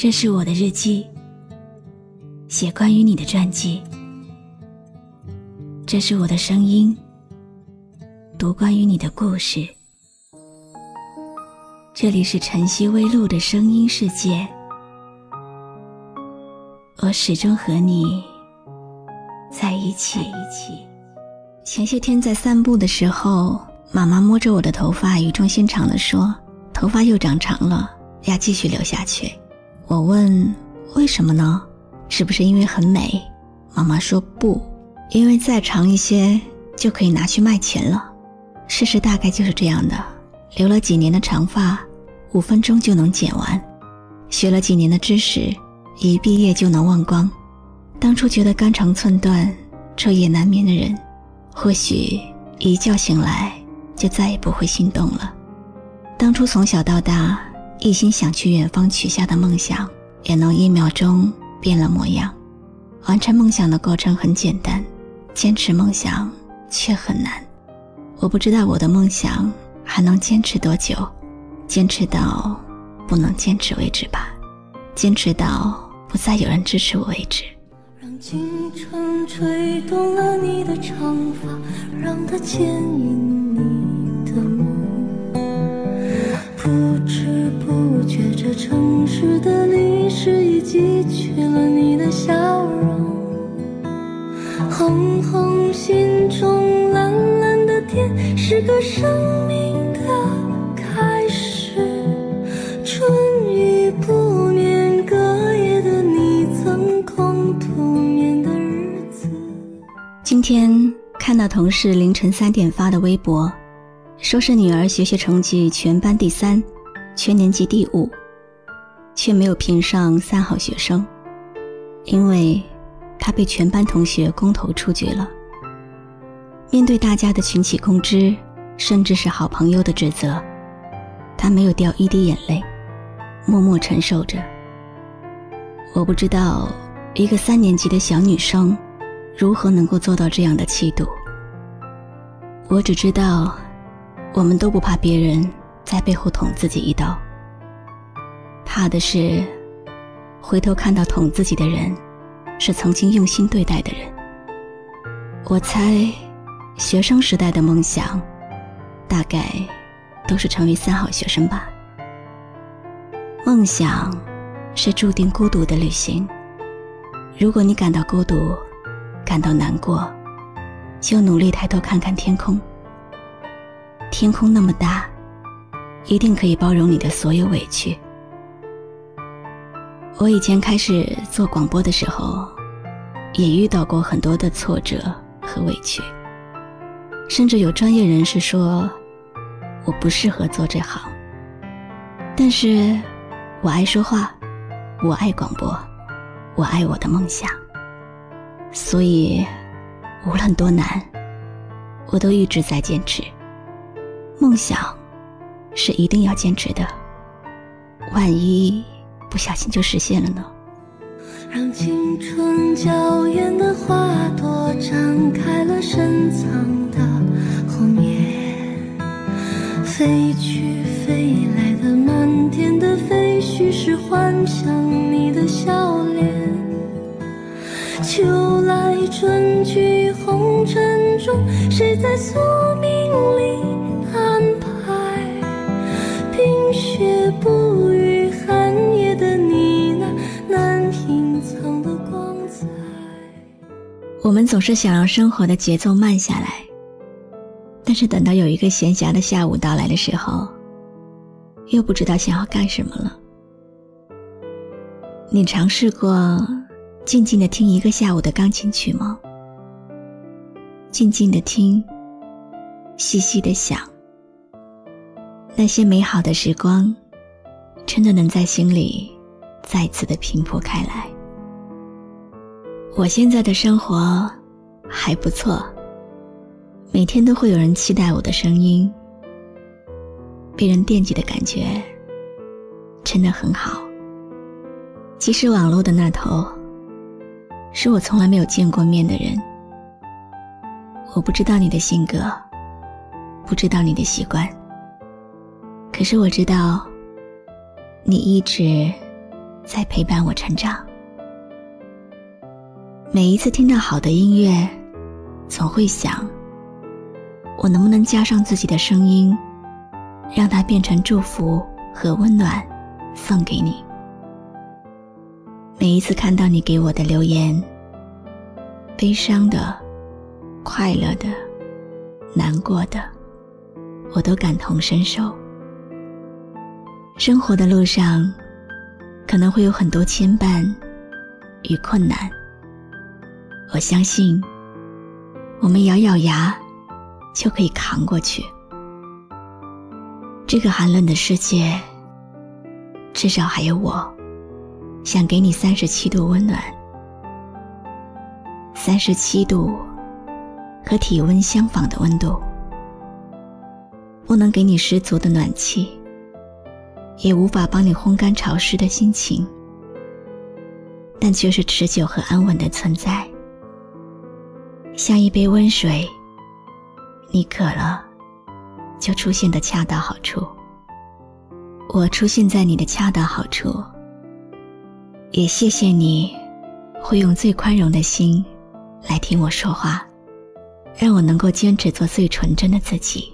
这是我的日记，写关于你的传记。这是我的声音，读关于你的故事。这里是晨曦微露的声音世界，我始终和你在一起。前些天在散步的时候，妈妈摸着我的头发，语重心长地说：“头发又长长了，要继续留下去。”我问：“为什么呢？是不是因为很美？”妈妈说：“不，因为再长一些就可以拿去卖钱了。”事实大概就是这样的。留了几年的长发，五分钟就能剪完；学了几年的知识，一毕业就能忘光。当初觉得肝肠寸断、彻夜难眠的人，或许一觉醒来就再也不会心动了。当初从小到大。一心想去远方取下的梦想，也能一秒钟变了模样。完成梦想的过程很简单，坚持梦想却很难。我不知道我的梦想还能坚持多久，坚持到不能坚持为止吧，坚持到不再有人支持我为止。让青春吹动了你的长发，让它牵引你的梦。不知不觉，这城市的历史已记取了你的笑容。红红心中，蓝蓝的天，是个生命的开始。春雨不眠，隔夜的你曾空独眠的日子。今天看到同事凌晨三点发的微博。说是女儿学习成绩全班第三，全年级第五，却没有评上三好学生，因为他被全班同学公投出局了。面对大家的群起攻之，甚至是好朋友的指责，他没有掉一滴眼泪，默默承受着。我不知道一个三年级的小女生如何能够做到这样的气度，我只知道。我们都不怕别人在背后捅自己一刀，怕的是回头看到捅自己的人是曾经用心对待的人。我猜，学生时代的梦想大概都是成为三好学生吧。梦想是注定孤独的旅行。如果你感到孤独，感到难过，就努力抬头看看天空。天空那么大，一定可以包容你的所有委屈。我以前开始做广播的时候，也遇到过很多的挫折和委屈，甚至有专业人士说我不适合做这行。但是，我爱说话，我爱广播，我爱我的梦想，所以无论多难，我都一直在坚持。梦想是一定要坚持的，万一不小心就实现了呢？让青春娇艳的花朵绽开了深藏的红颜，飞去飞来的满天的飞絮是幻想你的笑脸。秋来春去红尘中，谁在宿命里？我们总是想让生活的节奏慢下来，但是等到有一个闲暇的下午到来的时候，又不知道想要干什么了。你尝试过静静的听一个下午的钢琴曲吗？静静的听，细细的想。那些美好的时光，真的能在心里再次的平铺开来。我现在的生活还不错，每天都会有人期待我的声音，被人惦记的感觉真的很好。即使网络的那头是我从来没有见过面的人，我不知道你的性格，不知道你的习惯。可是我知道，你一直在陪伴我成长。每一次听到好的音乐，总会想，我能不能加上自己的声音，让它变成祝福和温暖，送给你。每一次看到你给我的留言，悲伤的、快乐的、难过的，我都感同身受。生活的路上，可能会有很多牵绊与困难。我相信，我们咬咬牙就可以扛过去。这个寒冷的世界，至少还有我，想给你三十七度温暖。三十七度，和体温相仿的温度，不能给你十足的暖气，也无法帮你烘干潮湿的心情，但却是持久和安稳的存在。像一杯温水，你渴了，就出现的恰到好处。我出现在你的恰到好处，也谢谢你，会用最宽容的心来听我说话，让我能够坚持做最纯真的自己。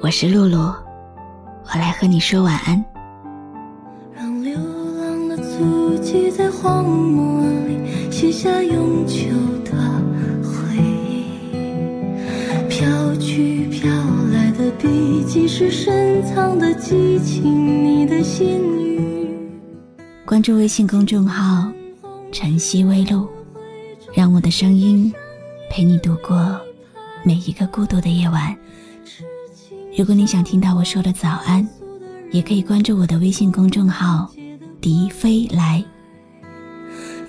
我是露露，我来和你说晚安。让流浪的足迹在荒漠里写下永久的。飘去飘来的笔迹是深藏的激情，你的心语。关注微信公众号“晨曦微露”，让我的声音陪你度过每一个孤独的夜晚。如果你想听到我说的早安，也可以关注我的微信公众号“笛飞来”。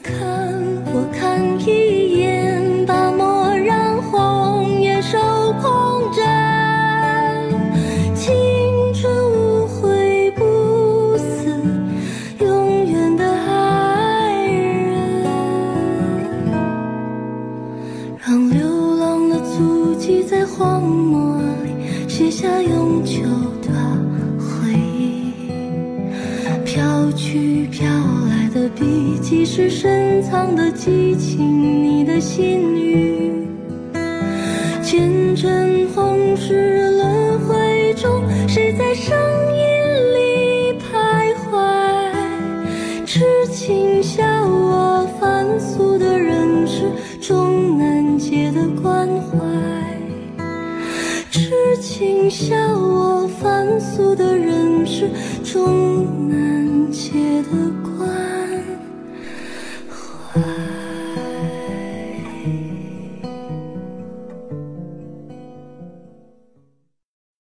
看我看一写下永久的回忆，飘去飘来的笔迹是深藏的激情，你的心语。前尘红世轮回中，谁在声我凡俗的人世，终难解的。